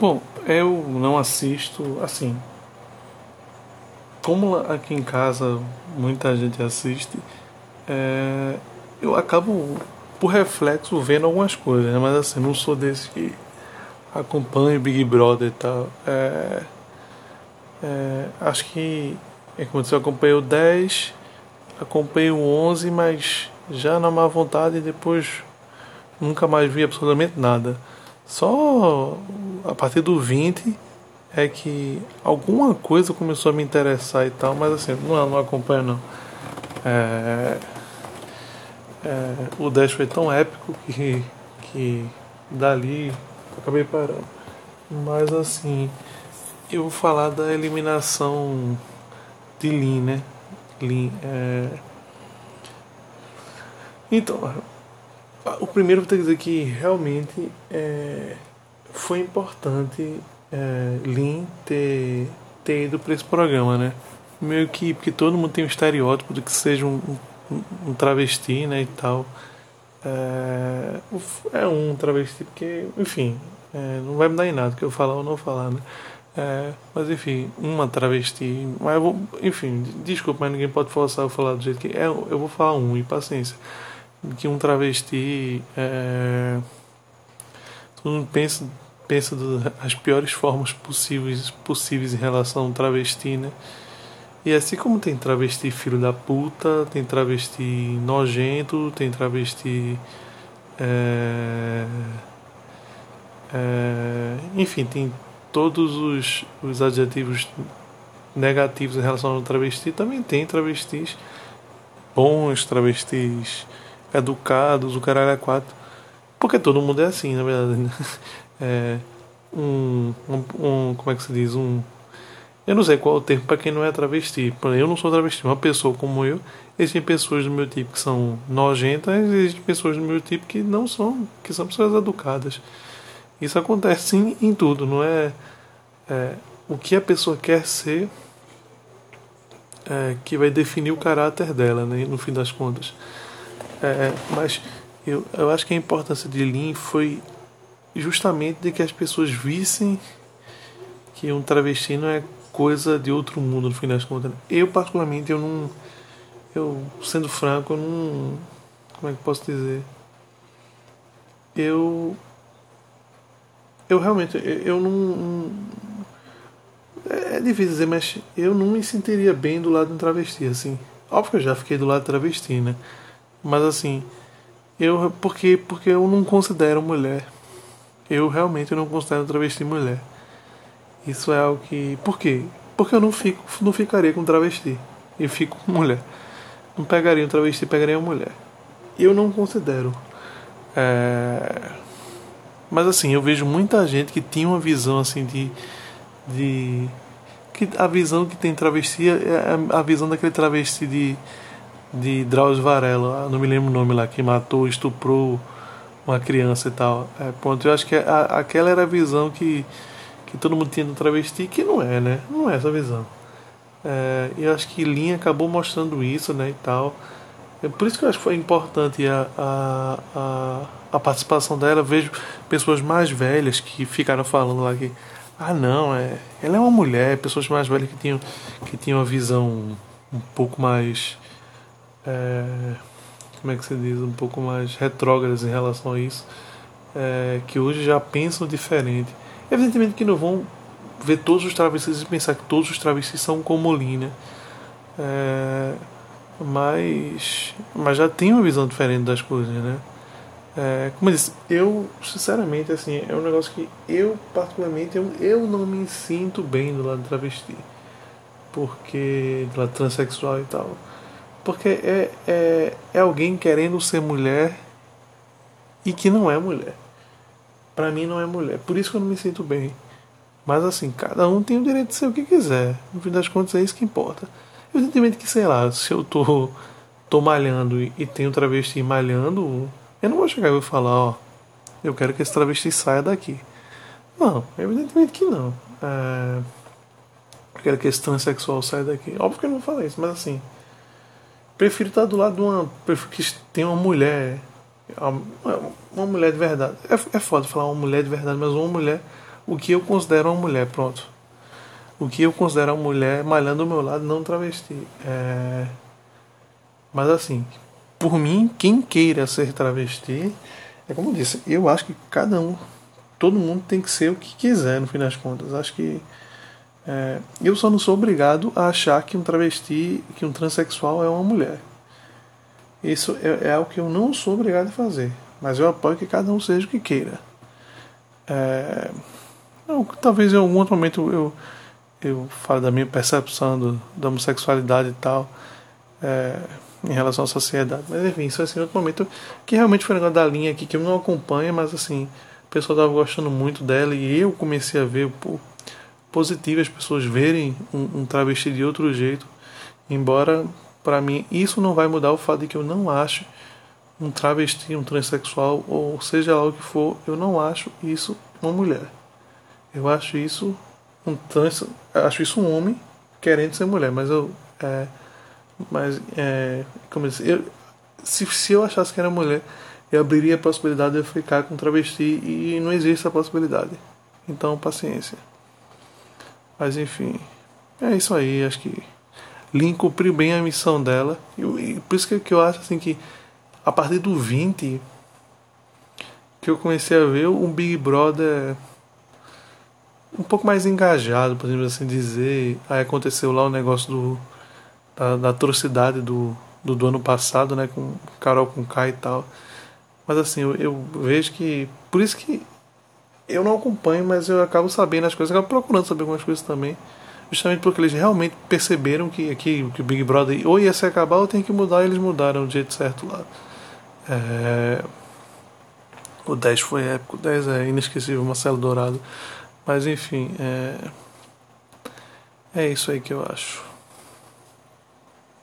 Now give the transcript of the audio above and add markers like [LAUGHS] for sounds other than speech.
Bom, eu não assisto assim. Como aqui em casa muita gente assiste, é, eu acabo por reflexo vendo algumas coisas, né? mas assim, não sou desse que acompanha Big Brother e tal. É, é, acho que é como eu acompanhei o 10, acompanhei o 11, mas já na má vontade depois nunca mais vi absolutamente nada. Só a partir do 20 é que alguma coisa começou a me interessar e tal, mas assim, não, não acompanho não. É, é, o 10 foi tão épico que, que dali acabei parando. Mas assim, eu vou falar da eliminação de Lin, né? Lin, é... Então, o primeiro vou ter que dizer que realmente é, foi importante é, Lin ter, ter ido para esse programa, né? Meio que porque todo mundo tem um estereótipo de que seja um, um, um travesti, né? E tal. É, é um travesti porque, enfim, é, não vai me dar em nada que eu falar ou não falar, né? É, mas enfim, uma travesti. Mas eu vou, enfim, desculpa, mas ninguém pode forçar eu falar do jeito que é. Eu vou falar um, e paciência. Que um travesti. É, mundo pensa, pensa das piores formas possíveis, possíveis em relação a um travesti, né? E assim como tem travesti filho da puta, tem travesti nojento, tem travesti. É, é, enfim, tem todos os, os adjetivos negativos em relação ao travesti. Também tem travestis bons, travestis educados, o caralho é quatro. Porque todo mundo é assim, na verdade. Né? [LAUGHS] É, um, um, um, Como é que se diz? Um. Eu não sei qual é o termo para quem não é travesti. Eu não sou travesti, uma pessoa como eu. Existem pessoas do meu tipo que são nojentas, existem pessoas do meu tipo que não são, que são pessoas educadas. Isso acontece em, em tudo, não é, é, o que a pessoa quer ser é, que vai definir o caráter dela, né, no fim das contas. É, mas eu, eu acho que a importância de Lin foi justamente de que as pessoas vissem que um travesti não é coisa de outro mundo no fim das contas. Eu particularmente eu não eu sendo franco, eu não como é que posso dizer? Eu eu realmente, eu não. É, é difícil dizer, mas eu não me sentiria bem do lado de um travesti, assim. Óbvio que eu já fiquei do lado de travesti, né? Mas assim, eu. Porque, porque eu não considero mulher. Eu realmente não considero travesti mulher. Isso é algo que. Por quê? Porque eu não, fico, não ficaria com travesti. Eu fico com mulher. Não pegaria um travesti, pegaria uma mulher. Eu não considero. É mas assim, eu vejo muita gente que tinha uma visão assim de. de que a visão que tem travesti é a visão daquele travesti de. De Drauzio Varela, ah, não me lembro o nome lá, que matou, estuprou uma criança e tal. É, eu acho que a, aquela era a visão que, que todo mundo tinha do travesti, que não é, né? Não é essa visão. É, eu acho que Linha acabou mostrando isso, né, e tal. É por isso que eu acho que foi importante a, a, a, a participação dela. vejo pessoas mais velhas que ficaram falando lá que ah não, é, ela é uma mulher, pessoas mais velhas que tinham, que tinham uma visão um pouco mais é, como é que se diz, um pouco mais retrógradas em relação a isso, é, que hoje já pensam diferente. Evidentemente que não vão ver todos os travestis e pensar que todos os travestis são como Lina. É, mas, mas já tem uma visão diferente das coisas, né? É, como eu disse, eu, sinceramente, assim, é um negócio que eu, particularmente, eu, eu não me sinto bem do lado travesti. Porque, do lado transexual e tal. Porque é, é, é alguém querendo ser mulher e que não é mulher. Pra mim, não é mulher. Por isso que eu não me sinto bem. Mas, assim, cada um tem o direito de ser o que quiser. No fim das contas, é isso que importa. Evidentemente que, sei lá, se eu tô, tô malhando e, e um travesti malhando, eu não vou chegar e vou falar, ó, eu quero que esse travesti saia daqui. Não, evidentemente que não. É, eu quero que esse transexual saia daqui. Óbvio que eu não falei isso, mas assim, prefiro estar do lado de uma. Prefiro que tenha uma mulher. Uma mulher de verdade. É, é foda falar uma mulher de verdade, mas uma mulher o que eu considero uma mulher, pronto. O que eu considero uma mulher malhando ao meu lado, não travesti. É... Mas assim, por mim, quem queira ser travesti, é como eu disse, eu acho que cada um, todo mundo tem que ser o que quiser no fim das contas. Acho que é, eu só não sou obrigado a achar que um travesti, que um transexual é uma mulher. Isso é, é algo que eu não sou obrigado a fazer, mas eu apoio que cada um seja o que queira. É, talvez em algum outro momento eu, eu falo da minha percepção do, da homossexualidade e tal. É, em relação à sociedade. Mas enfim, isso é assim, outro momento que realmente foi um negócio da linha aqui que eu não acompanho, mas assim, o pessoal estava gostando muito dela e eu comecei a ver positivo as pessoas verem um, um travesti de outro jeito, embora para mim isso não vai mudar o fato de que eu não acho um travesti, um transexual ou seja lá o que for, eu não acho isso uma mulher. Eu acho isso um trans, acho isso um homem querendo ser mulher, mas eu é, mas, é, como eu disse, eu, se, se eu achasse que era mulher, eu abriria a possibilidade de eu ficar com travesti e não existe essa possibilidade. Então, paciência. Mas, enfim, é isso aí. Acho que Lin cumpriu bem a missão dela. E, e por isso que, que eu acho assim que a partir do 20 que eu comecei a ver um Big Brother um pouco mais engajado, podemos assim dizer. Aí aconteceu lá o negócio do da, da atrocidade do, do, do ano passado, né, com Carol com K e tal. Mas assim, eu, eu, vejo que. Por isso que eu não acompanho, mas eu acabo sabendo as coisas, acabo procurando saber algumas coisas também. Justamente porque eles realmente perceberam que, que, que o Big Brother ou ia se acabar ou tem que mudar, e eles mudaram do jeito certo lá. É... O 10 foi épico, o 10 é inesquecível, Marcelo Dourado. Mas enfim, é... é isso aí que eu acho.